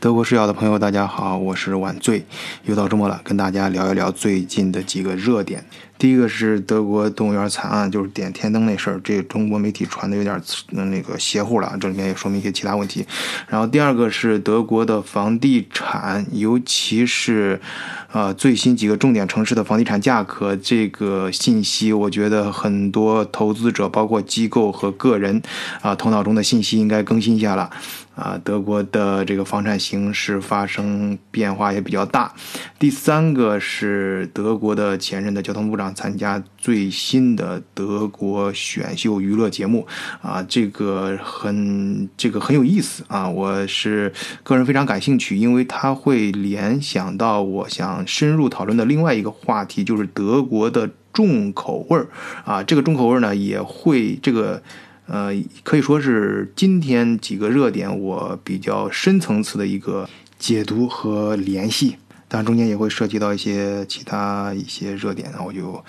德国视角的朋友，大家好，我是晚醉，又到周末了，跟大家聊一聊最近的几个热点。第一个是德国动物园惨案，就是点天灯那事儿，这中国媒体传的有点那个邪乎了，这里面也说明一些其他问题。然后第二个是德国的房地产，尤其是呃最新几个重点城市的房地产价格这个信息，我觉得很多投资者，包括机构和个人啊头脑中的信息应该更新一下了。啊，德国的这个房产形势发生变化也比较大。第三个是德国的前任的交通部长参加最新的德国选秀娱乐节目，啊，这个很这个很有意思。啊，我是个人非常感兴趣，因为它会联想到我想深入讨论的另外一个话题，就是德国的重口味儿。啊，这个重口味儿呢也会这个。呃，可以说是今天几个热点我比较深层次的一个解读和联系，但中间也会涉及到一些其他一些热点，那我就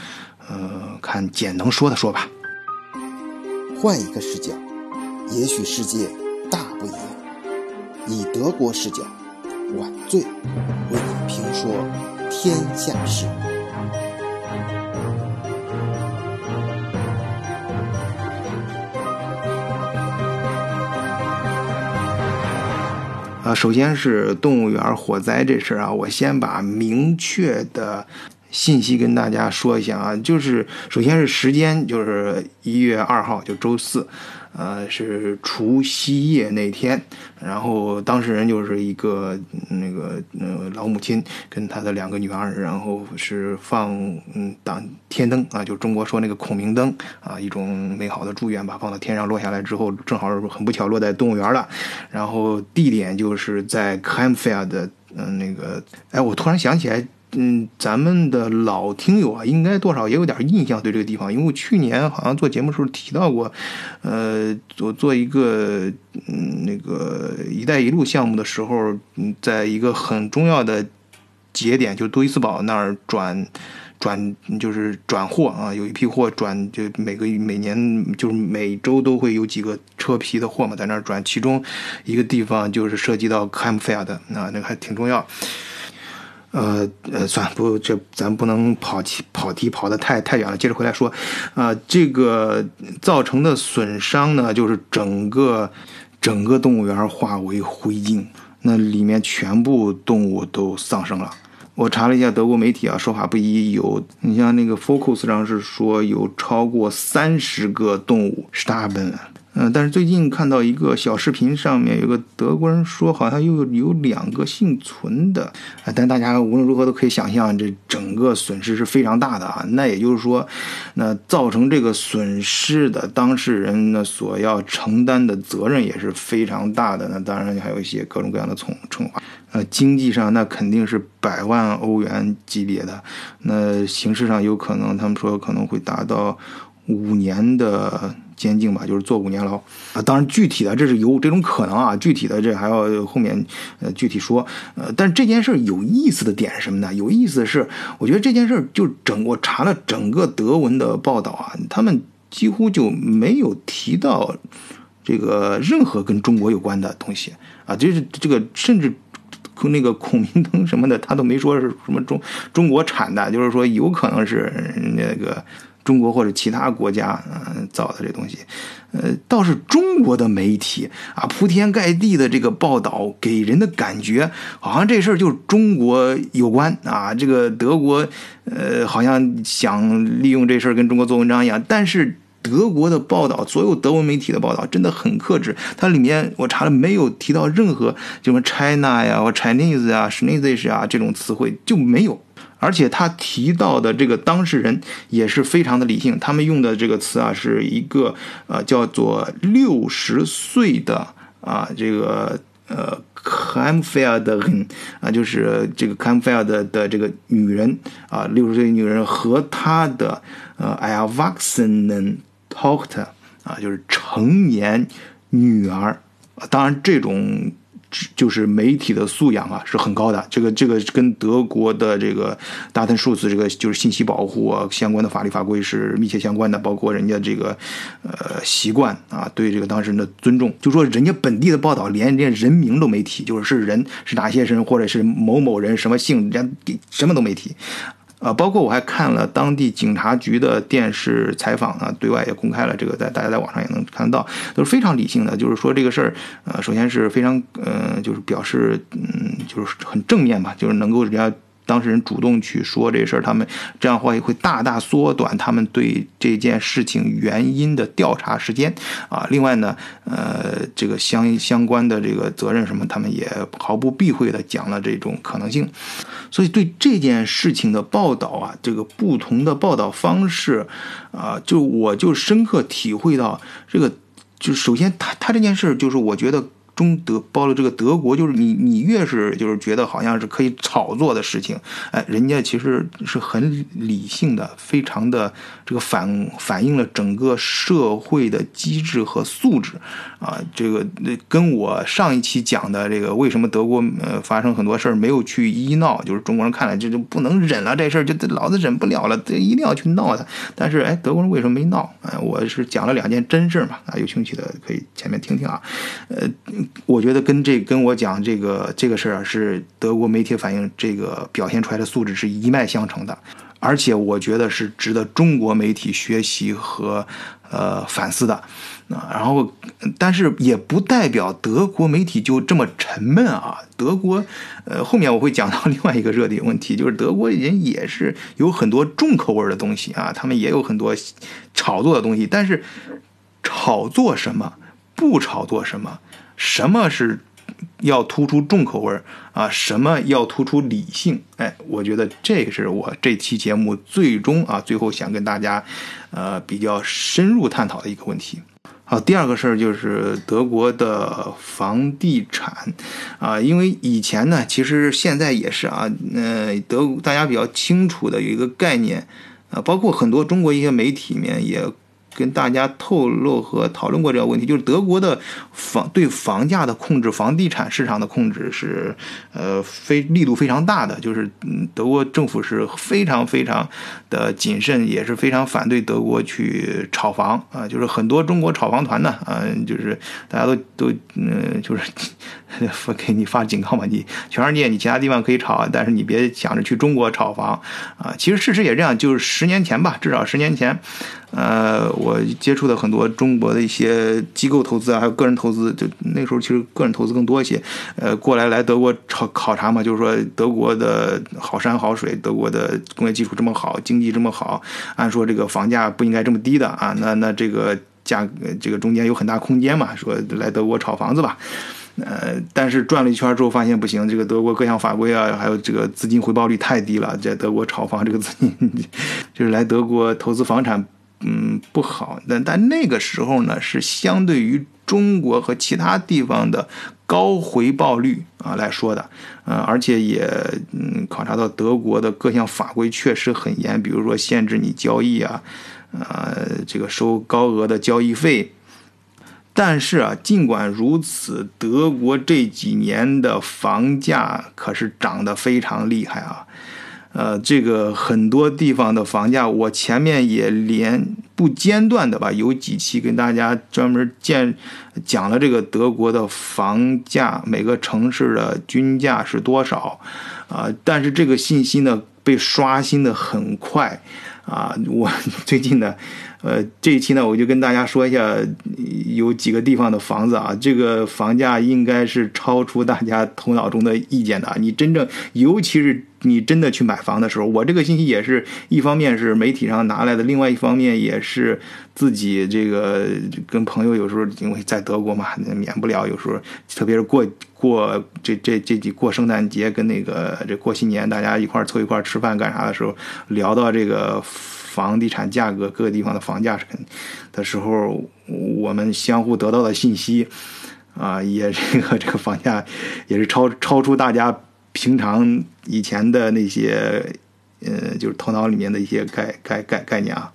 嗯看简能说的说吧。换一个视角，也许世界大不一样。以德国视角，晚醉为你评说天下事。啊，首先是动物园火灾这事儿啊，我先把明确的信息跟大家说一下啊，就是首先是时间，就是一月二号，就周四。呃，是除夕夜那天，然后当事人就是一个那个呃老母亲跟她的两个女儿，然后是放嗯当天灯啊，就中国说那个孔明灯啊，一种美好的祝愿吧，放到天上落下来之后，正好很不巧落在动物园了，然后地点就是在 c a m f a i r 的嗯那个，哎，我突然想起来。嗯，咱们的老听友啊，应该多少也有点印象对这个地方，因为我去年好像做节目的时候提到过，呃，我做一个嗯那个“一带一路”项目的时候，嗯，在一个很重要的节点，就杜伊斯堡那儿转转就是转货啊，有一批货转，就每个每年就是每周都会有几个车皮的货嘛，在那儿转，其中一个地方就是涉及到 c a m f i r 的，啊，那个还挺重要。呃呃，算了，不，这咱不能跑题跑题跑得太太远了。接着回来说，啊，这个造成的损伤呢，就是整个整个动物园化为灰烬，那里面全部动物都丧生了。我查了一下德国媒体啊，说法不一，有你像那个 Focus 上是说有超过三十个动物 starben。嗯，但是最近看到一个小视频，上面有个德国人说，好像又有两个幸存的。啊，但大家无论如何都可以想象，这整个损失是非常大的啊。那也就是说，那造成这个损失的当事人呢，所要承担的责任也是非常大的。那当然还有一些各种各样的惩惩罚。呃，经济上那肯定是百万欧元级别的，那形式上有可能，他们说可能会达到五年的。监禁吧，就是坐五年牢啊！当然，具体的这是有这种可能啊，具体的这还要后面呃具体说。呃，但这件事有意思的点是什么呢？有意思的是，我觉得这件事就整我查了整个德文的报道啊，他们几乎就没有提到这个任何跟中国有关的东西啊，就是这个甚至那个孔明灯什么的，他都没说是什么中中国产的，就是说有可能是那个。中国或者其他国家嗯造的这东西，呃，倒是中国的媒体啊，铺天盖地的这个报道，给人的感觉好像这事儿就中国有关啊。这个德国呃，好像想利用这事儿跟中国做文章一样。但是德国的报道，所有德文媒体的报道真的很克制，它里面我查了没有提到任何什么 China 呀或 Chinese 啊 Chinese 啊这种词汇就没有。而且他提到的这个当事人也是非常的理性，他们用的这个词啊，是一个呃叫做六十岁的啊这个呃 c a m f a i r 的人啊，就是这个 c a m f a i r 的的这个女人啊，六十岁女人和她的呃 a l v a x e n Tochter 啊，就是成年女儿啊。当然这种。就是媒体的素养啊是很高的，这个这个跟德国的这个大腾数字这个就是信息保护啊相关的法律法规是密切相关的，包括人家这个呃习惯啊，对这个当事人的尊重，就说人家本地的报道连连人名都没提，就是是人是哪些人或者是某某人什么姓，人家什么都没提。啊，包括我还看了当地警察局的电视采访啊，对外也公开了，这个在大家在网上也能看得到，都是非常理性的。就是说这个事儿，呃，首先是非常，呃，就是表示，嗯，就是很正面吧，就是能够人家。当事人主动去说这事儿，他们这样的话也会大大缩短他们对这件事情原因的调查时间啊。另外呢，呃，这个相相关的这个责任什么，他们也毫不避讳的讲了这种可能性。所以对这件事情的报道啊，这个不同的报道方式啊，就我就深刻体会到这个，就首先他他这件事儿就是我觉得。中德包了这个德国，就是你你越是就是觉得好像是可以炒作的事情，哎，人家其实是很理性的，非常的这个反反映了整个社会的机制和素质啊。这个跟我上一期讲的这个为什么德国呃发生很多事儿没有去医闹，就是中国人看来这就不能忍了，这事儿就老子忍不了了，这一定要去闹他。但是哎，德国人为什么没闹？哎，我是讲了两件真事儿嘛，啊，有兴趣的可以前面听听啊，呃。我觉得跟这跟我讲这个这个事儿啊，是德国媒体反映这个表现出来的素质是一脉相承的，而且我觉得是值得中国媒体学习和呃反思的啊。然后，但是也不代表德国媒体就这么沉闷啊。德国，呃，后面我会讲到另外一个热点问题，就是德国人也是有很多重口味的东西啊，他们也有很多炒作的东西，但是炒作什么，不炒作什么。什么是要突出重口味啊？什么要突出理性？哎，我觉得这是我这期节目最终啊，最后想跟大家，呃，比较深入探讨的一个问题。好，第二个事儿就是德国的房地产啊，因为以前呢，其实现在也是啊，呃，德大家比较清楚的有一个概念啊，包括很多中国一些媒体里面也。跟大家透露和讨论过这个问题，就是德国的房对房价的控制，房地产市场的控制是，呃，非力度非常大的。就是，德国政府是非常非常的谨慎，也是非常反对德国去炒房啊。就是很多中国炒房团呢，嗯，就是大家都都嗯，就是给你发警告嘛，你全世界你其他地方可以炒，但是你别想着去中国炒房啊。其实事实也这样，就是十年前吧，至少十年前。呃，我接触的很多中国的一些机构投资啊，还有个人投资，就那时候其实个人投资更多一些。呃，过来来德国考考察嘛，就是说德国的好山好水，德国的工业基础这么好，经济这么好，按说这个房价不应该这么低的啊。那那这个价这个中间有很大空间嘛，说来德国炒房子吧。呃，但是转了一圈之后发现不行，这个德国各项法规啊，还有这个资金回报率太低了，在德国炒房这个资金，就是来德国投资房产。嗯，不好。但但那个时候呢，是相对于中国和其他地方的高回报率啊来说的。嗯，而且也嗯考察到德国的各项法规确实很严，比如说限制你交易啊，呃，这个收高额的交易费。但是啊，尽管如此，德国这几年的房价可是涨得非常厉害啊。呃，这个很多地方的房价，我前面也连不间断的吧，有几期跟大家专门见讲了这个德国的房价，每个城市的均价是多少啊？但是这个信息呢，被刷新的很快啊！我 最近呢。呃，这一期呢，我就跟大家说一下，有几个地方的房子啊，这个房价应该是超出大家头脑中的意见的。你真正，尤其是你真的去买房的时候，我这个信息也是一方面是媒体上拿来的，另外一方面也是自己这个跟朋友有时候因为在德国嘛，免不了有时候，特别是过过这这这几过圣诞节跟那个这过新年，大家一块儿凑一块儿吃饭干啥的时候，聊到这个。房地产价格，各个地方的房价是肯的时候，我们相互得到的信息，啊，也这个这个房价也是超超出大家平常以前的那些，呃，就是头脑里面的一些概概概概念啊。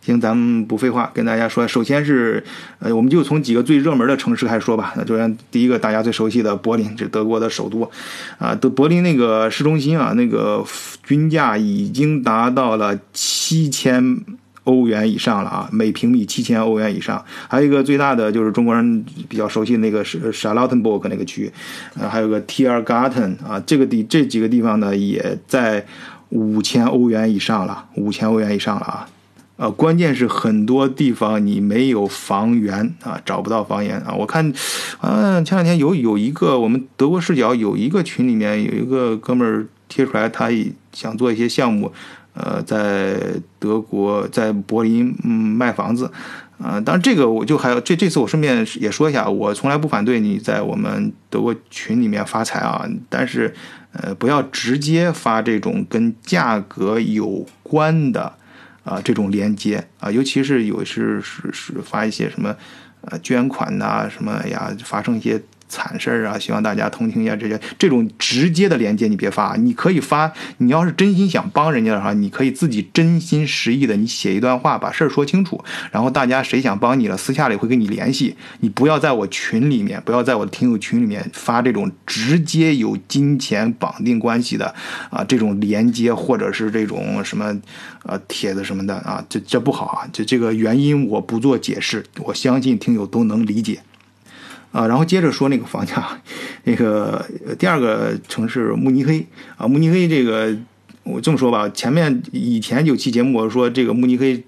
行，咱们不废话，跟大家说，首先是，呃，我们就从几个最热门的城市开始说吧。那就像第一个大家最熟悉的柏林，这德国的首都，啊，德柏林那个市中心啊，那个均价已经达到了七千欧元以上了啊，每平米七千欧元以上。还有一个最大的就是中国人比较熟悉的那个是 s h a r l o t t e n b u r g 那个区，呃，还有个 Tiergarten 啊，这个地这几个地方呢，也在五千欧元以上了，五千欧元以上了啊。呃，关键是很多地方你没有房源啊，找不到房源啊。我看，嗯，前两天有有一个我们德国视角有一个群里面有一个哥们儿贴出来，他想做一些项目，呃，在德国在柏林嗯卖房子，啊，当然这个我就还有这这次我顺便也说一下，我从来不反对你在我们德国群里面发财啊，但是呃不要直接发这种跟价格有关的。啊，这种连接啊，尤其是有是是是发一些什么，呃，捐款呐，什么呀，发生一些。惨事儿啊！希望大家同情一下这些这种直接的连接，你别发。你可以发，你要是真心想帮人家的话，你可以自己真心实意的，你写一段话，把事儿说清楚。然后大家谁想帮你了，私下里会跟你联系。你不要在我群里面，不要在我的听友群里面发这种直接有金钱绑定关系的啊这种连接，或者是这种什么呃帖子什么的啊，这这不好啊！这这个原因我不做解释，我相信听友都能理解。啊，然后接着说那个房价，那个第二个城市慕尼黑啊，慕尼黑这个我这么说吧，前面以前有期节目我说这个慕尼黑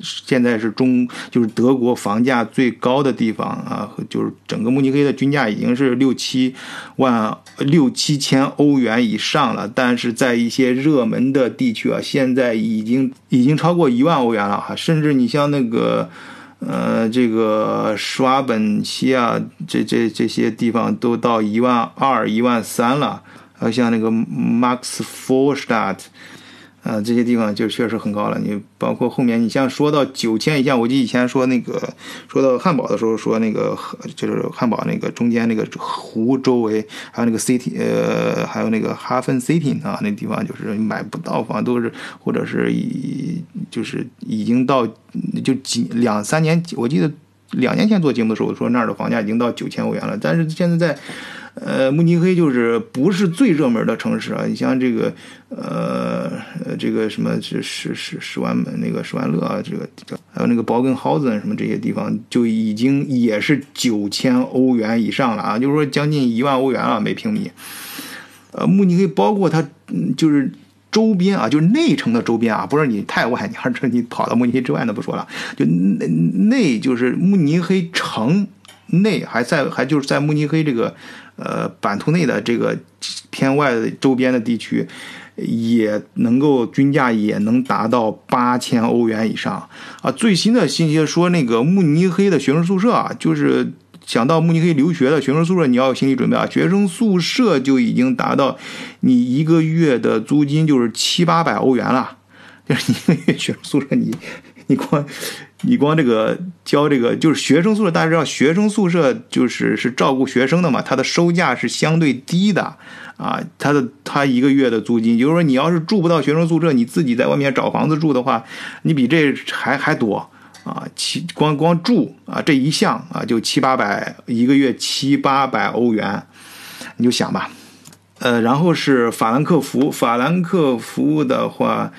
现在是中就是德国房价最高的地方啊，就是整个慕尼黑的均价已经是六七万六七千欧元以上了，但是在一些热门的地区啊，现在已经已经超过一万欧元了哈，甚至你像那个。呃，这个施瓦本西啊，这这这些地方都到一万二、一万三了，还有像那个 Max f o r s t a d t。啊，这些地方就确实很高了。你包括后面，你像说到九千以下，我记得以前说那个说到汉堡的时候，说那个就是汉堡那个中间那个湖周围，还有那个 city，呃，还有那个哈芬 city 啊，那地方就是买不到房，都是或者是已就是已经到就几两三年，我记得两年前做节目的时候说那儿的房价已经到九千欧元了，但是现在在。呃，慕尼黑就是不是最热门的城市啊？你像这个，呃，这个什么是是是十万那个十万乐啊，这个还有那个堡根豪森什么这些地方，就已经也是九千欧元以上了啊，就是说将近一万欧元了每平米。呃，慕尼黑包括它就是周边啊，就是内城的周边啊，不是你太外，你还是你跑到慕尼黑之外那不说了，就内内就是慕尼黑城内还在还就是在慕尼黑这个。呃，版图内的这个偏外的周边的地区，也能够均价也能达到八千欧元以上啊！最新的信息说，那个慕尼黑的学生宿舍啊，就是想到慕尼黑留学的学生宿舍，你要有心理准备啊！学生宿舍就已经达到你一个月的租金就是七八百欧元了，就是一个月学生宿舍你。你光，你光这个交这个就是学生宿舍，大家知道学生宿舍就是是照顾学生的嘛，它的收价是相对低的啊，它的它一个月的租金，就是说你要是住不到学生宿舍，你自己在外面找房子住的话，你比这还还多啊，七光光住啊这一项啊就七八百一个月七八百欧元，你就想吧，呃，然后是法兰克福，法兰克福的话。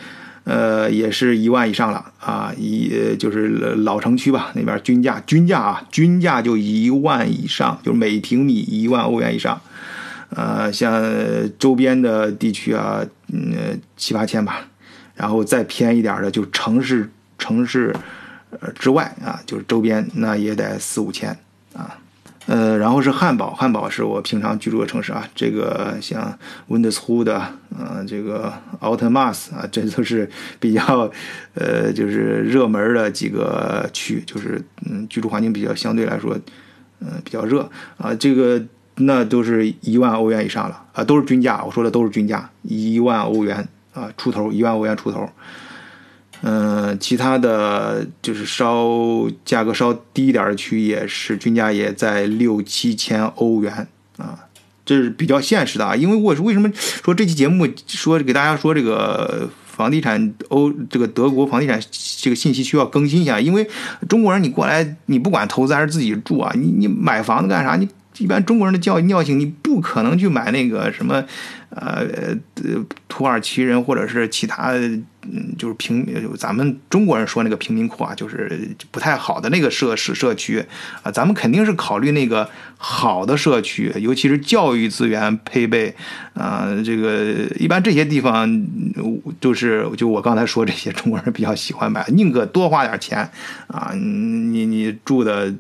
呃，也是一万以上了啊，一就是老城区吧，那边均价均价啊，均价就一万以上，就是每平米一万欧元以上。呃，像周边的地区啊，嗯，七八千吧，然后再偏一点的，就城市城市呃之外啊，就是周边那也得四五千啊。呃，然后是汉堡，汉堡是我平常居住的城市啊。这个像 Windows 的，呃，这个 a u t o m a s 啊，这都是比较，呃，就是热门的几个区，就是嗯，居住环境比较相对来说，嗯，比较热啊。这个那都是一万欧元以上了啊，都是均价，我说的都是均价，一万欧元啊出头，一万欧元出头。嗯，其他的就是稍价格稍低一点的区域也是均价也在六七千欧元啊，这是比较现实的啊。因为我是为什么说这期节目说给大家说这个房地产欧这个德国房地产这个信息需要更新一下，因为中国人你过来，你不管投资还是自己住啊，你你买房子干啥？你一般中国人的教育尿性，你不可能去买那个什么，呃呃，土耳其人或者是其他，嗯，就是平咱们中国人说那个贫民窟啊，就是不太好的那个社社社区啊，咱们肯定是考虑那个好的社区，尤其是教育资源配备啊，这个一般这些地方就是就我刚才说这些中国人比较喜欢买，宁可多花点钱啊，你你住的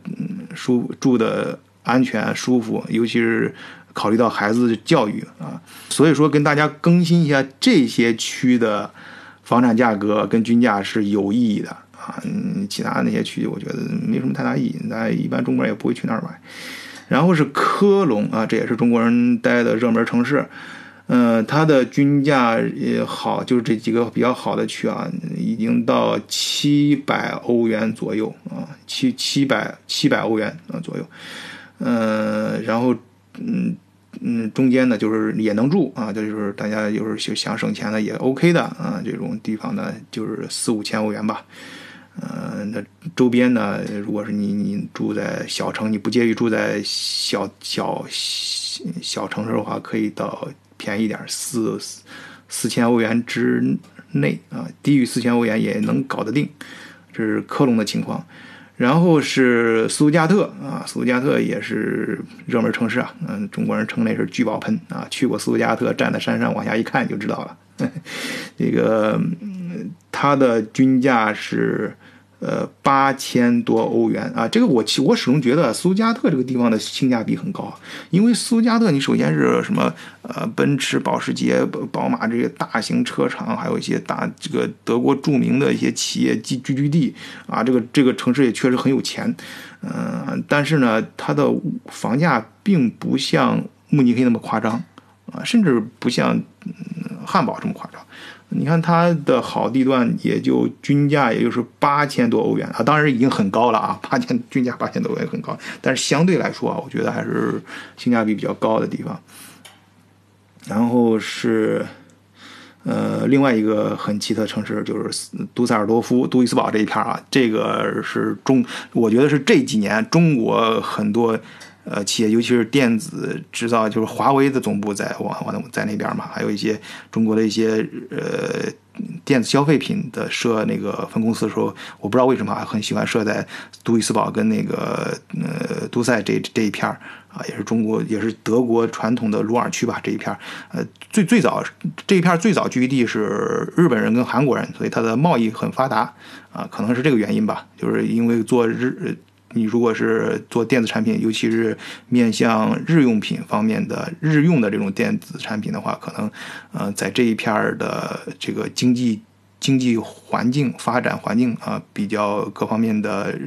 舒住的。安全舒服，尤其是考虑到孩子的教育啊，所以说跟大家更新一下这些区的房产价格跟均价是有意义的啊。嗯，其他那些区我觉得没什么太大意义，咱一般中国人也不会去那儿买。然后是科隆啊，这也是中国人待的热门城市，嗯，它的均价也好，就是这几个比较好的区啊，已经到七百欧元左右啊，七七百七百欧元啊左右。嗯，然后，嗯嗯，中间呢就是也能住啊，就是大家就是想省钱的也 OK 的啊，这种地方呢就是四五千欧元吧。嗯，那周边呢，如果是你你住在小城，你不介意住在小小小城市的话，可以到便宜点四四千欧元之内啊，低于四千欧元也能搞得定。这是科隆的情况。然后是苏加特啊，苏加特也是热门城市啊，嗯，中国人称那是聚宝盆啊。去过苏加特，站在山上往下一看就知道了。这个它的均价是。呃，八千多欧元啊！这个我其我始终觉得苏加特这个地方的性价比很高，因为苏加特你首先是什么呃，奔驰、保时捷、宝马这些大型车厂，还有一些大这个德国著名的一些企业聚聚居地啊，这个这个城市也确实很有钱，嗯，但是呢，它的房价并不像慕尼黑那么夸张啊，甚至不像汉堡这么夸张。你看它的好地段，也就均价也就是八千多欧元啊，当然已经很高了啊，八千均价八千多欧元很高，但是相对来说啊，我觉得还是性价比比较高的地方。然后是，呃，另外一个很奇特城市就是杜塞尔多夫、杜伊斯堡这一片啊，这个是中，我觉得是这几年中国很多。呃，企业尤其是电子制造，就是华为的总部在往往在那边嘛，还有一些中国的一些呃电子消费品的设那个分公司的时候，我不知道为什么很喜欢设在杜伊斯堡跟那个呃杜塞这这一片儿啊，也是中国也是德国传统的鲁尔区吧这一片儿，呃最最早这一片最早聚居地是日本人跟韩国人，所以它的贸易很发达啊，可能是这个原因吧，就是因为做日。你如果是做电子产品，尤其是面向日用品方面的日用的这种电子产品的话，可能，呃，在这一片儿的这个经济。经济环境发展环境啊，比较各方面的，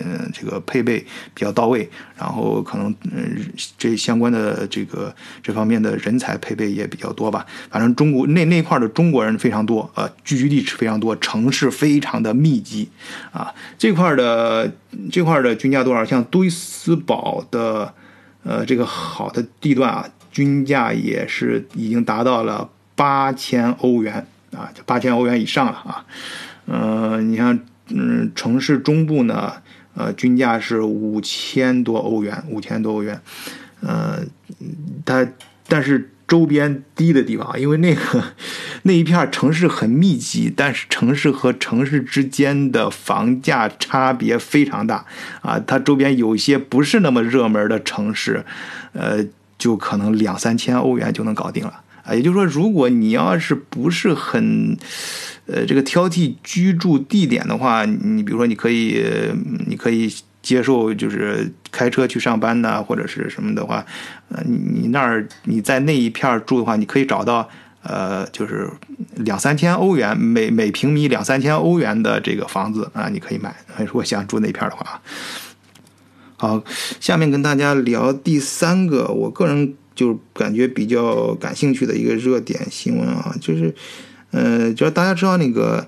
嗯，这个配备比较到位，然后可能嗯，这相关的这个这方面的人才配备也比较多吧。反正中国那那块的中国人非常多，呃，聚居地是非常多，城市非常的密集，啊，这块的这块的均价多少？像杜伊斯堡的，呃，这个好的地段啊，均价也是已经达到了八千欧元。啊，就八千欧元以上了啊，嗯，你像，嗯，城市中部呢，呃，均价是五千多欧元，五千多欧元，呃，它但是周边低的地方，因为那个那一片城市很密集，但是城市和城市之间的房价差别非常大啊，它周边有些不是那么热门的城市，呃，就可能两三千欧元就能搞定了。啊，也就是说，如果你要是不是很，呃，这个挑剔居住地点的话，你比如说，你可以，你可以接受，就是开车去上班呐，或者是什么的话，呃，你你那儿你在那一片住的话，你可以找到，呃，就是两三千欧元每每平米两三千欧元的这个房子啊，你可以买。如果想住那片的话，好，下面跟大家聊第三个，我个人。就感觉比较感兴趣的一个热点新闻啊，就是，呃，就是大家知道那个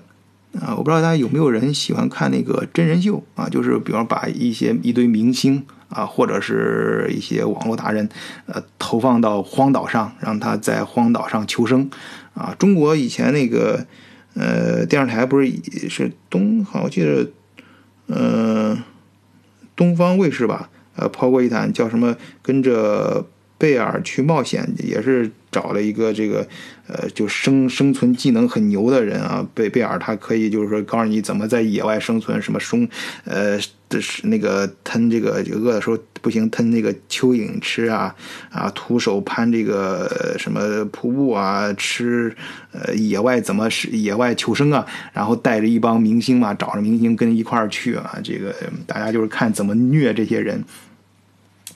啊，我不知道大家有没有人喜欢看那个真人秀啊，就是比方把一些一堆明星啊，或者是一些网络达人，呃，投放到荒岛上，让他在荒岛上求生啊。中国以前那个，呃，电视台不是是东，好我记得，嗯，东方卫视吧，呃，抛过一坛叫什么，跟着贝尔去冒险，也是找了一个这个，呃，就生生存技能很牛的人啊，贝贝尔他可以就是说告诉你怎么在野外生存，什么松，呃，是那个吞这个饿的时候不行吞那个蚯蚓吃啊，啊，徒手攀这个什么瀑布啊，吃呃野外怎么是野外求生啊，然后带着一帮明星嘛，找着明星跟一块儿去啊，这个大家就是看怎么虐这些人。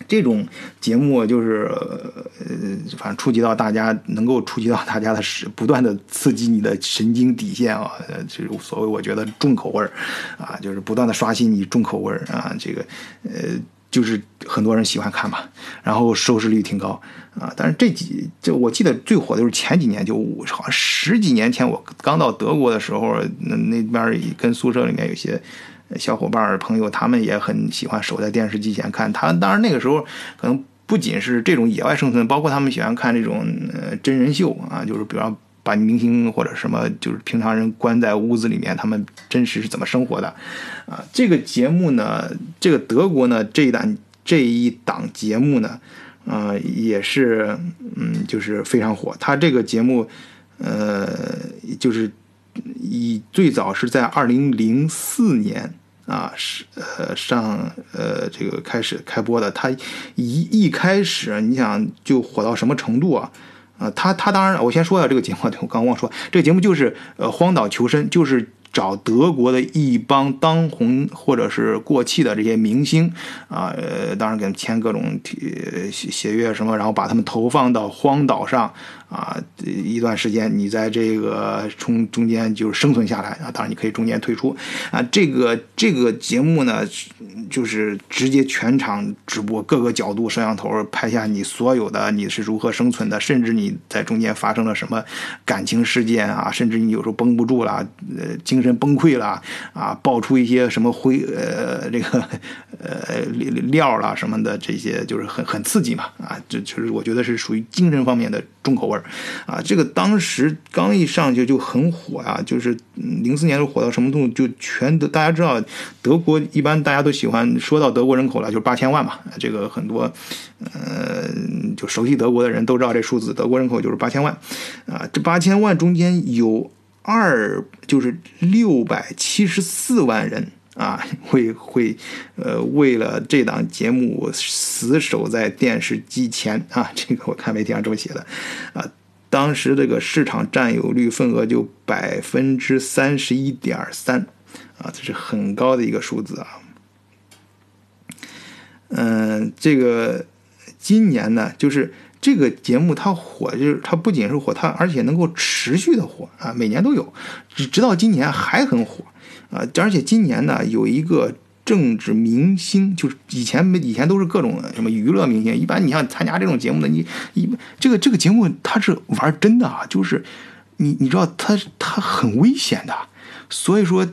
这种节目就是呃，反正触及到大家能够触及到大家的是不断的刺激你的神经底线啊，呃，就是所谓我觉得重口味儿啊，就是不断的刷新你重口味儿啊，这个呃，就是很多人喜欢看嘛，然后收视率挺高啊。但是这几就我记得最火的就是前几年，就好像十几年前我刚到德国的时候，那那边跟宿舍里面有些。小伙伴朋友，他们也很喜欢守在电视机前看。他当然那个时候可能不仅是这种野外生存，包括他们喜欢看这种呃真人秀啊，就是比方把明星或者什么，就是平常人关在屋子里面，他们真实是怎么生活的啊。这个节目呢，这个德国呢这一档这一档节目呢，啊也是嗯就是非常火。他这个节目呃就是以最早是在二零零四年。啊，是呃上呃这个开始开播的，他一一开始你想就火到什么程度啊？啊，他他当然我先说一下这个节目，我刚忘说，这个节目就是呃荒岛求生，就是。找德国的一帮当红或者是过气的这些明星啊，呃，当然给他们签各种协协约什么，然后把他们投放到荒岛上啊，一段时间你在这个从中间就是生存下来啊，当然你可以中间退出啊。这个这个节目呢，就是直接全场直播，各个角度摄像头拍下你所有的你是如何生存的，甚至你在中间发生了什么感情事件啊，甚至你有时候绷不住了，呃，精神崩溃了啊！爆出一些什么灰呃这个呃料了什么的，这些就是很很刺激嘛啊！这其实我觉得是属于精神方面的重口味啊。这个当时刚一上去就很火呀，就是零四年都火到什么程度？就全德大家知道，德国一般大家都喜欢说到德国人口了，就是八千万嘛。这个很多呃就熟悉德国的人都知道这数字，德国人口就是八千万啊。这八千万中间有。二就是六百七十四万人啊，会会呃，为了这档节目死守在电视机前啊，这个我看媒体上这么写的啊，当时这个市场占有率份额就百分之三十一点三啊，这是很高的一个数字啊。嗯，这个今年呢，就是。这个节目它火，就是它不仅是火，它而且能够持续的火啊，每年都有，直直到今年还很火啊！而且今年呢，有一个政治明星，就是以前没以前都是各种什么娱乐明星，一般你像参加这种节目的，你一这个这个节目它是玩真的啊，就是你你知道他他很危险的，所以说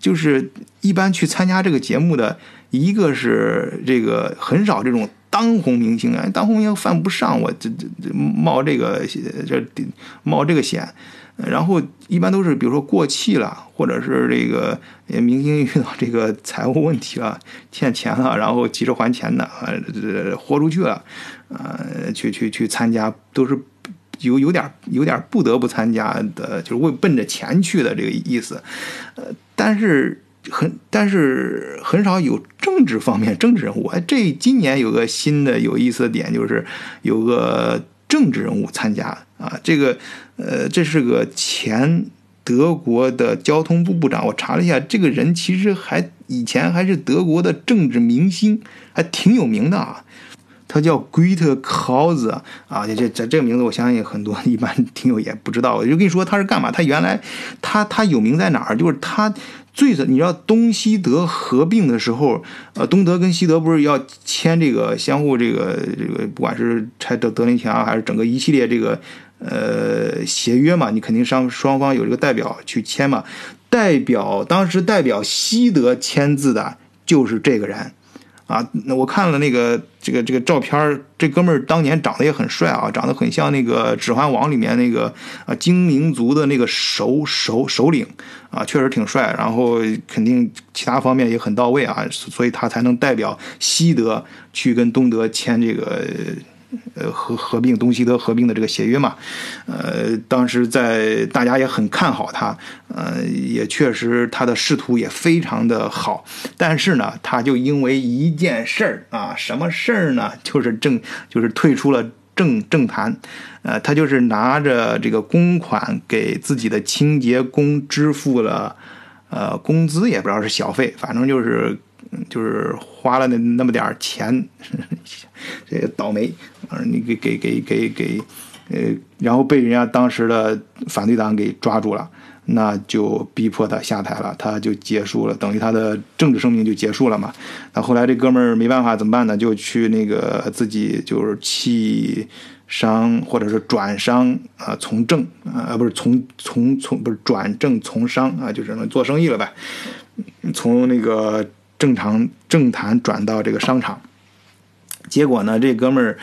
就是一般去参加这个节目的，一个是这个很少这种。当红明星啊，当红明星犯不上，我这这这冒这个这冒这个险，然后一般都是比如说过气了，或者是这个明星遇到这个财务问题了，欠钱了，然后急着还钱的啊，豁出去了，啊，去去去参加，都是有有点有点不得不参加的，就是为奔着钱去的这个意思，呃，但是。很，但是很少有政治方面政治人物。哎，这今年有个新的有意思的点，就是有个政治人物参加啊。这个，呃，这是个前德国的交通部部长。我查了一下，这个人其实还以前还是德国的政治明星，还挺有名的啊。他叫 Great Cause 啊，这这这个名字，我相信很多 一般听友也不知道。我就跟你说他是干嘛？他原来他他有名在哪儿？就是他最早你知道东西德合并的时候，呃，东德跟西德不是要签这个相互这个这个，不管是拆德德林墙还是整个一系列这个呃协约嘛，你肯定双双方有这个代表去签嘛。代表当时代表西德签字的就是这个人。啊，那我看了那个这个这个照片这哥们儿当年长得也很帅啊，长得很像那个《指环王》里面那个啊精灵族的那个首首首领啊，确实挺帅，然后肯定其他方面也很到位啊，所以他才能代表西德去跟东德签这个。呃，合合并东西德合并的这个协约嘛，呃，当时在大家也很看好他，呃，也确实他的仕途也非常的好，但是呢，他就因为一件事儿啊，什么事儿呢？就是政，就是退出了政政坛，呃，他就是拿着这个公款给自己的清洁工支付了，呃，工资也不知道是小费，反正就是。就是花了那那么点儿钱，这个倒霉，你给给给给给，呃，然后被人家当时的反对党给抓住了，那就逼迫他下台了，他就结束了，等于他的政治生命就结束了嘛。那后来这哥们儿没办法，怎么办呢？就去那个自己就是弃商或者是转商啊，从政啊，不是从从从不是转正从商啊，就是做生意了呗，从那个。正常政坛转到这个商场，结果呢，这哥们儿，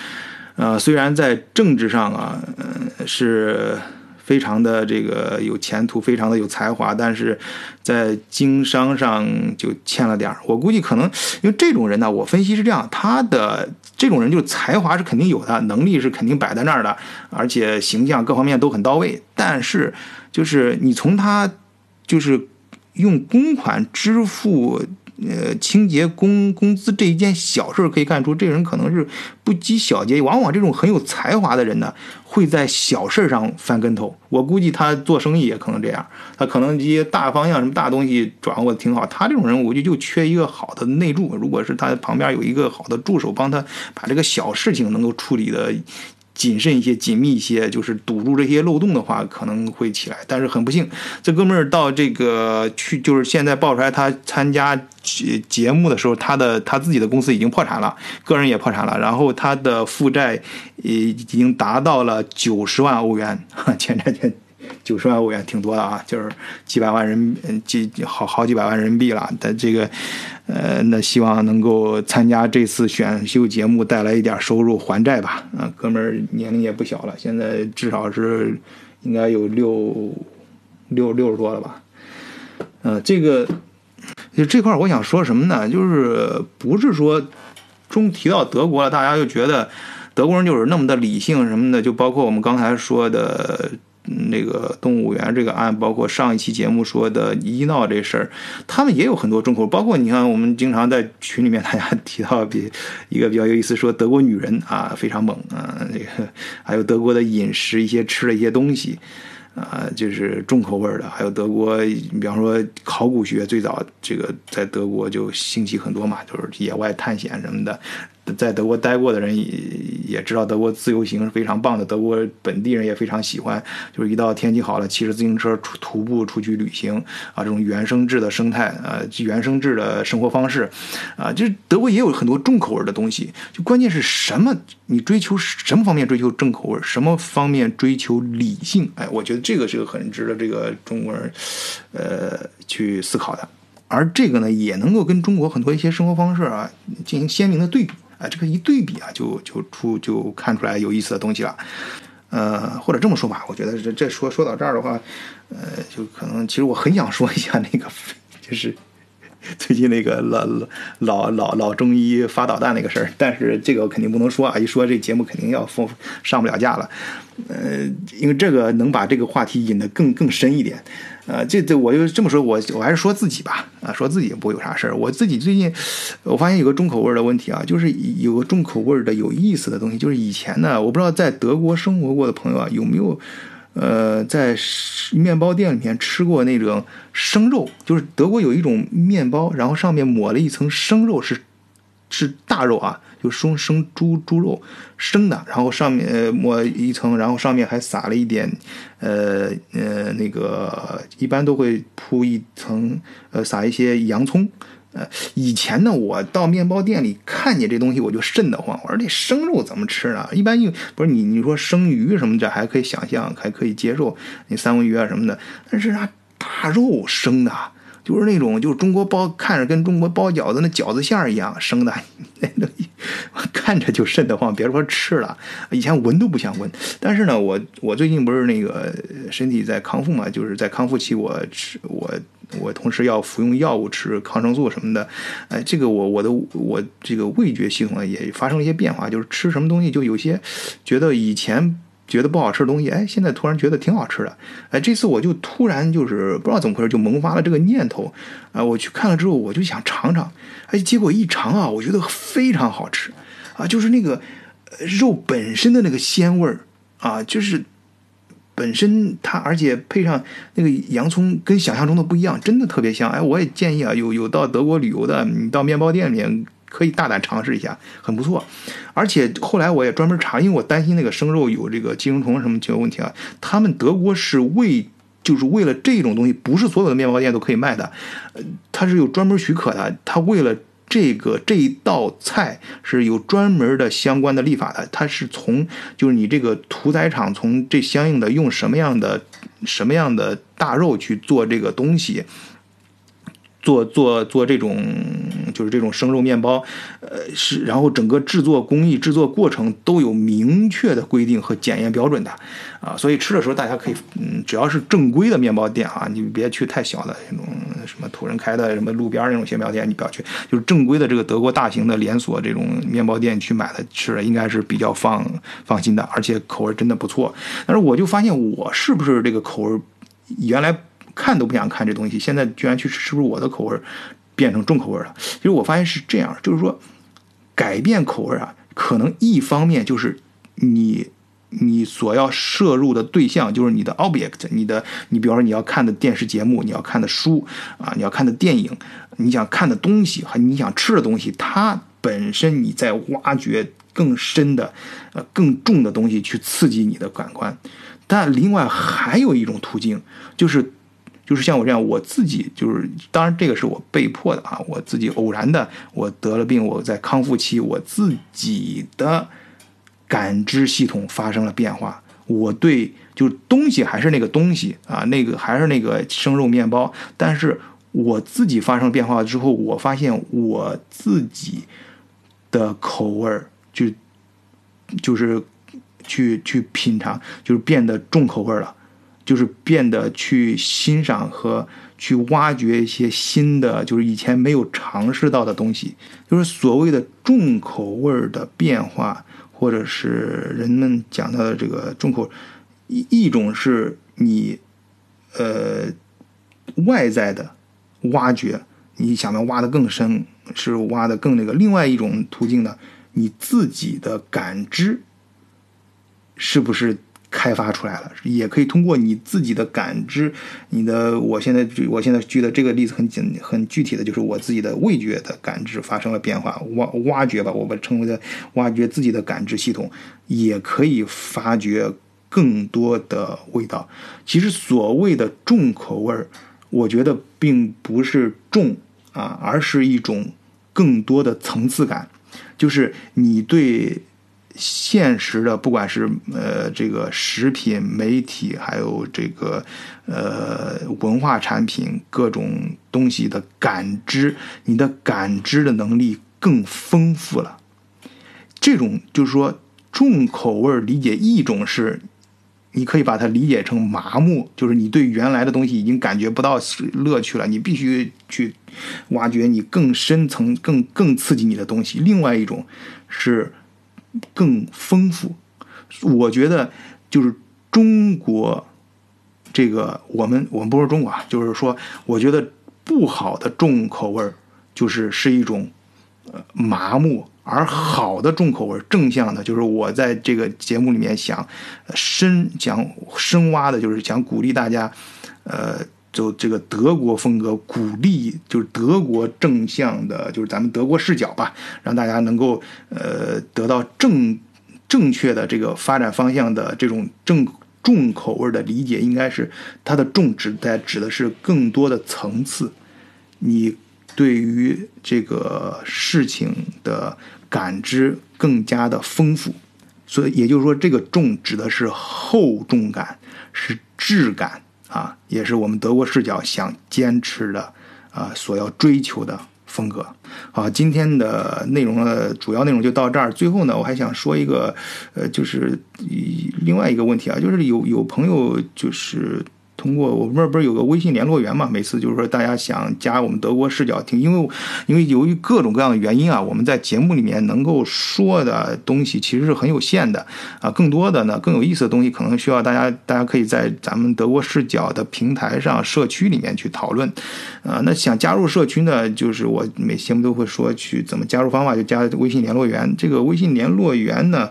呃，虽然在政治上啊，呃，是非常的这个有前途，非常的有才华，但是在经商上就欠了点儿。我估计可能因为这种人呢，我分析是这样，他的这种人就才华是肯定有的，能力是肯定摆在那儿的，而且形象各方面都很到位，但是就是你从他就是用公款支付。呃，清洁工工资这一件小事可以看出，这人可能是不积小节。往往这种很有才华的人呢，会在小事上翻跟头。我估计他做生意也可能这样，他可能一些大方向、什么大东西掌握的挺好。他这种人，我就就缺一个好的内助。如果是他旁边有一个好的助手，帮他把这个小事情能够处理的。谨慎一些，紧密一些，就是堵住这些漏洞的话，可能会起来。但是很不幸，这哥们儿到这个去，就是现在爆出来他参加节节目的时候，他的他自己的公司已经破产了，个人也破产了，然后他的负债已经达到了九十万欧元，欠债欠。九十万欧元挺多的啊，就是几百万人，几好好几百万人民币了。但这个，呃，那希望能够参加这次选秀节目，带来一点收入还债吧。啊，哥们儿年龄也不小了，现在至少是应该有六六六十多了吧。呃，这个就这块我想说什么呢？就是不是说中提到德国了，大家就觉得德国人就是那么的理性什么的，就包括我们刚才说的。那个动物园这个案，包括上一期节目说的医闹这事儿，他们也有很多重口。包括你看，我们经常在群里面大家提到比一个比较有意思，说德国女人啊非常猛啊，那个还有德国的饮食一些吃的一些东西啊，就是重口味的。还有德国，比方说考古学最早这个在德国就兴起很多嘛，就是野外探险什么的。在德国待过的人也也知道，德国自由行是非常棒的。德国本地人也非常喜欢，就是一到天气好了，骑着自行车出徒步出去旅行啊，这种原生质的生态，呃，原生质的生活方式，啊，就是德国也有很多重口味的东西。就关键是什么？你追求什么方面追求重口味？什么方面追求理性？哎，我觉得这个是个很值得这个中国人，呃，去思考的。而这个呢，也能够跟中国很多一些生活方式啊进行鲜明的对比。这个一对比啊，就就出就看出来有意思的东西了，呃，或者这么说吧，我觉得这这说说到这儿的话，呃，就可能其实我很想说一下那个，就是最近那个老老老老中医发导弹那个事儿，但是这个我肯定不能说啊，一说这节目肯定要封上不了架了，呃，因为这个能把这个话题引得更更深一点。呃，这这我就这么说，我我还是说自己吧，啊，说自己不会有啥事儿。我自己最近，我发现有个重口味的问题啊，就是有个重口味的有意思的东西，就是以前呢，我不知道在德国生活过的朋友啊，有没有，呃，在面包店里面吃过那种生肉，就是德国有一种面包，然后上面抹了一层生肉，是是大肉啊。就生生猪猪肉生的，然后上面呃抹一层，然后上面还撒了一点，呃呃那个一般都会铺一层，呃撒一些洋葱。呃，以前呢，我到面包店里看见这东西我就瘆得慌，我说这生肉怎么吃呢？一般用不是你你说生鱼什么的还可以想象，还可以接受，那三文鱼啊什么的，但是啊大肉生的。就是那种就是中国包看着跟中国包饺子那饺子馅儿一样生的，那东西看着就瘆得慌，别说吃了，以前闻都不想闻。但是呢，我我最近不是那个身体在康复嘛，就是在康复期，我吃我我同时要服用药物，吃抗生素什么的，哎，这个我我的我这个味觉系统也发生了一些变化，就是吃什么东西就有些觉得以前。觉得不好吃的东西，哎，现在突然觉得挺好吃的，哎，这次我就突然就是不知道怎么回事，就萌发了这个念头，啊，我去看了之后，我就想尝尝，哎，结果一尝啊，我觉得非常好吃，啊，就是那个肉本身的那个鲜味儿，啊，就是本身它，而且配上那个洋葱，跟想象中的不一样，真的特别香，哎，我也建议啊，有有到德国旅游的，你到面包店里面。可以大胆尝试一下，很不错。而且后来我也专门查，因为我担心那个生肉有这个寄生虫什么这个问题啊。他们德国是为就是为了这种东西，不是所有的面包店都可以卖的，呃，它是有专门许可的。它为了这个这一道菜是有专门的相关的立法的。它是从就是你这个屠宰场从这相应的用什么样的什么样的大肉去做这个东西。做做做这种就是这种生肉面包，呃是，然后整个制作工艺、制作过程都有明确的规定和检验标准的，啊，所以吃的时候大家可以，嗯，只要是正规的面包店啊，你别去太小的那种什么土人开的什么路边那种面包店，你不要去，就是正规的这个德国大型的连锁这种面包店去买的吃的，应该是比较放放心的，而且口味真的不错。但是我就发现我是不是这个口味原来。看都不想看这东西，现在居然去吃，是不是我的口味变成重口味了？其实我发现是这样，就是说改变口味啊，可能一方面就是你你所要摄入的对象，就是你的 object，你的你比方说你要看的电视节目，你要看的书啊，你要看的电影，你想看的东西和你想吃的东西，它本身你在挖掘更深的呃更重的东西去刺激你的感官，但另外还有一种途径就是。就是像我这样，我自己就是，当然这个是我被迫的啊，我自己偶然的，我得了病，我在康复期，我自己的感知系统发生了变化，我对就是东西还是那个东西啊，那个还是那个生肉面包，但是我自己发生变化之后，我发现我自己的口味儿就就是去去品尝，就是变得重口味了。就是变得去欣赏和去挖掘一些新的，就是以前没有尝试到的东西。就是所谓的重口味的变化，或者是人们讲到的这个重口，一一种是你，呃，外在的挖掘，你想要挖的更深，是挖的更那个。另外一种途径呢，你自己的感知是不是？开发出来了，也可以通过你自己的感知，你的，我现在举，我现在举的这个例子很简很具体的就是我自己的味觉的感知发生了变化，挖挖掘吧，我们称为的挖掘自己的感知系统，也可以发掘更多的味道。其实所谓的重口味儿，我觉得并不是重啊，而是一种更多的层次感，就是你对。现实的，不管是呃这个食品、媒体，还有这个呃文化产品，各种东西的感知，你的感知的能力更丰富了。这种就是说重口味理解一种是，你可以把它理解成麻木，就是你对原来的东西已经感觉不到乐趣了，你必须去挖掘你更深层、更更刺激你的东西。另外一种是。更丰富，我觉得就是中国这个我们我们不是中国啊，就是说，我觉得不好的重口味就是是一种呃麻木，而好的重口味正向的，就是我在这个节目里面想深讲深挖的，就是想鼓励大家，呃。就这个德国风格，鼓励就是德国正向的，就是咱们德国视角吧，让大家能够呃得到正正确的这个发展方向的这种正重口味的理解，应该是它的重指在指的是更多的层次，你对于这个事情的感知更加的丰富，所以也就是说，这个重指的是厚重感，是质感。啊，也是我们德国视角想坚持的啊所要追求的风格。好，今天的内容的，主要内容就到这儿。最后呢，我还想说一个，呃，就是另外一个问题啊，就是有有朋友就是。通过我们这儿不是有个微信联络员嘛？每次就是说大家想加我们德国视角听，因为因为由于各种各样的原因啊，我们在节目里面能够说的东西其实是很有限的啊。更多的呢，更有意思的东西可能需要大家，大家可以在咱们德国视角的平台上、社区里面去讨论。啊，那想加入社区呢，就是我每节目都会说去怎么加入方法，就加微信联络员。这个微信联络员呢。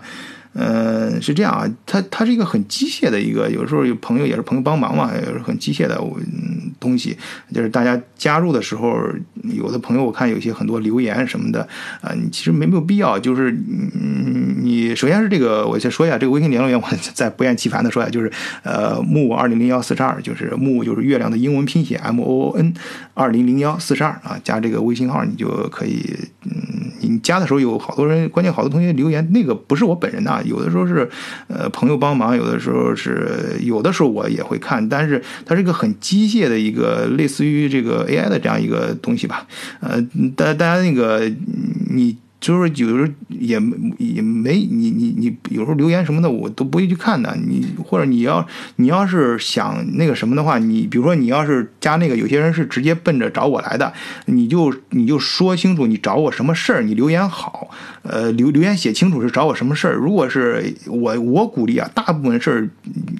嗯，是这样啊，它它是一个很机械的一个，有时候有朋友也是朋友帮忙嘛，也是很机械的嗯东西。就是大家加入的时候，有的朋友我看有些很多留言什么的啊，你其实没没有必要。就是嗯，你首先是这个，我先说一下这个微信联络员，我再不厌其烦的说一下，就是呃木二零零幺四十二，就是木就是月亮的英文拼写 M O O N 二零零幺四十二啊，加这个微信号你就可以。你加的时候有好多人，关键好多同学留言，那个不是我本人呐，有的时候是呃朋友帮忙，有的时候是有的时候我也会看，但是它是一个很机械的一个类似于这个 AI 的这样一个东西吧，呃，大大家那个你。就是有时候也也没你你你有时候留言什么的我都不会去看的，你或者你要你要是想那个什么的话，你比如说你要是加那个，有些人是直接奔着找我来的，你就你就说清楚你找我什么事儿，你留言好，呃留留言写清楚是找我什么事儿。如果是我我鼓励啊，大部分事儿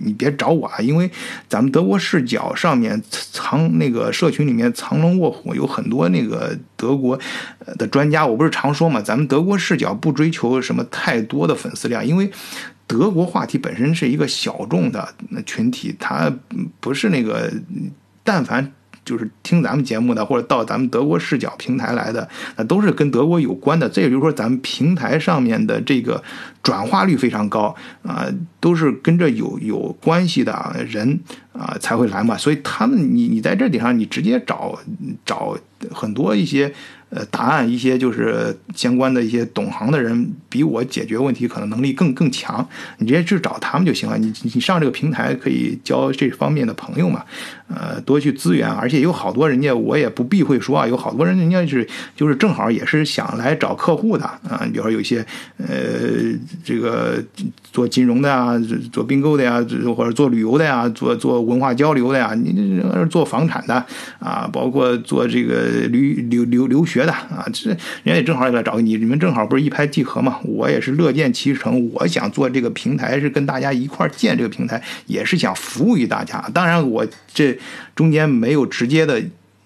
你别找我啊，因为咱们德国视角上面藏那个社群里面藏龙卧虎，有很多那个德国的专家，我不是常说嘛，咱。咱们德国视角不追求什么太多的粉丝量，因为德国话题本身是一个小众的群体，它不是那个但凡就是听咱们节目的或者到咱们德国视角平台来的，那都是跟德国有关的。这也就是说，咱们平台上面的这个转化率非常高啊，都是跟这有有关系的人啊才会来嘛。所以他们，你你在这点上，你直接找找很多一些。呃，答案一些就是相关的一些懂行的人，比我解决问题可能能力更更强。你直接去找他们就行了。你你上这个平台可以交这方面的朋友嘛？呃，多去资源，而且有好多人家我也不避讳说啊，有好多人人家是就是正好也是想来找客户的啊。比如说有一些呃这个做金融的呀，做并购的呀，或者做旅游的呀，做做文化交流的呀，你这做房产的啊，包括做这个旅留留留学。的啊，这人家也正好也来找你，你们正好不是一拍即合嘛？我也是乐见其成。我想做这个平台，是跟大家一块建这个平台，也是想服务于大家。当然，我这中间没有直接的。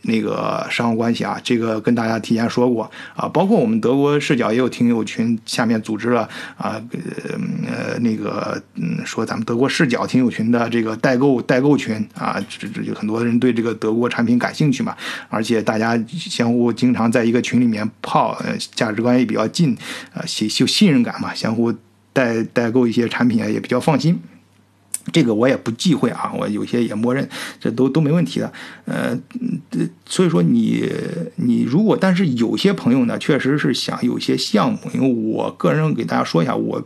那个商务关系啊，这个跟大家提前说过啊，包括我们德国视角也有听友群，下面组织了啊，呃，那个嗯，说咱们德国视角听友群的这个代购代购群啊，这这就很多人对这个德国产品感兴趣嘛，而且大家相互经常在一个群里面泡，价值观也比较近，啊，信就信任感嘛，相互代代购一些产品啊，也比较放心。这个我也不忌讳啊，我有些也默认，这都都没问题的。呃，所以说你你如果，但是有些朋友呢，确实是想有些项目，因为我个人给大家说一下，我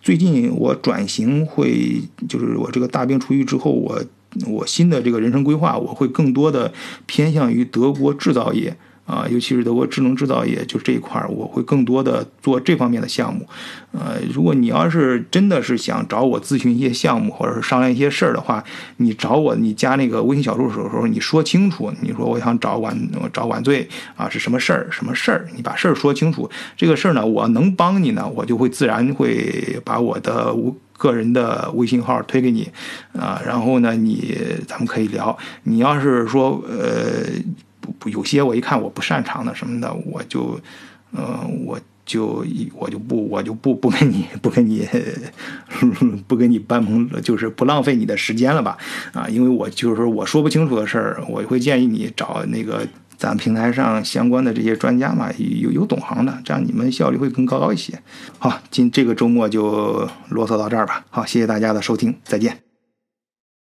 最近我转型会，就是我这个大病初愈之后，我我新的这个人生规划，我会更多的偏向于德国制造业。啊，尤其是德国智能制造业，就这一块儿，我会更多的做这方面的项目。呃，如果你要是真的是想找我咨询一些项目，或者是商量一些事儿的话，你找我，你加那个微信小助手的时候，你说清楚，你说我想找晚找晚醉啊，是什么事儿？什么事儿？你把事儿说清楚。这个事儿呢，我能帮你呢，我就会自然会把我的个人的微信号推给你啊，然后呢，你咱们可以聊。你要是说呃。不不，有些我一看我不擅长的什么的，我就，呃，我就我就不我就不不跟你不跟你 不跟你搬棚，就是不浪费你的时间了吧？啊，因为我就是说我说不清楚的事儿，我会建议你找那个咱平台上相关的这些专家嘛，有有懂行的，这样你们效率会更高一些。好，今这个周末就啰嗦到这儿吧。好，谢谢大家的收听，再见。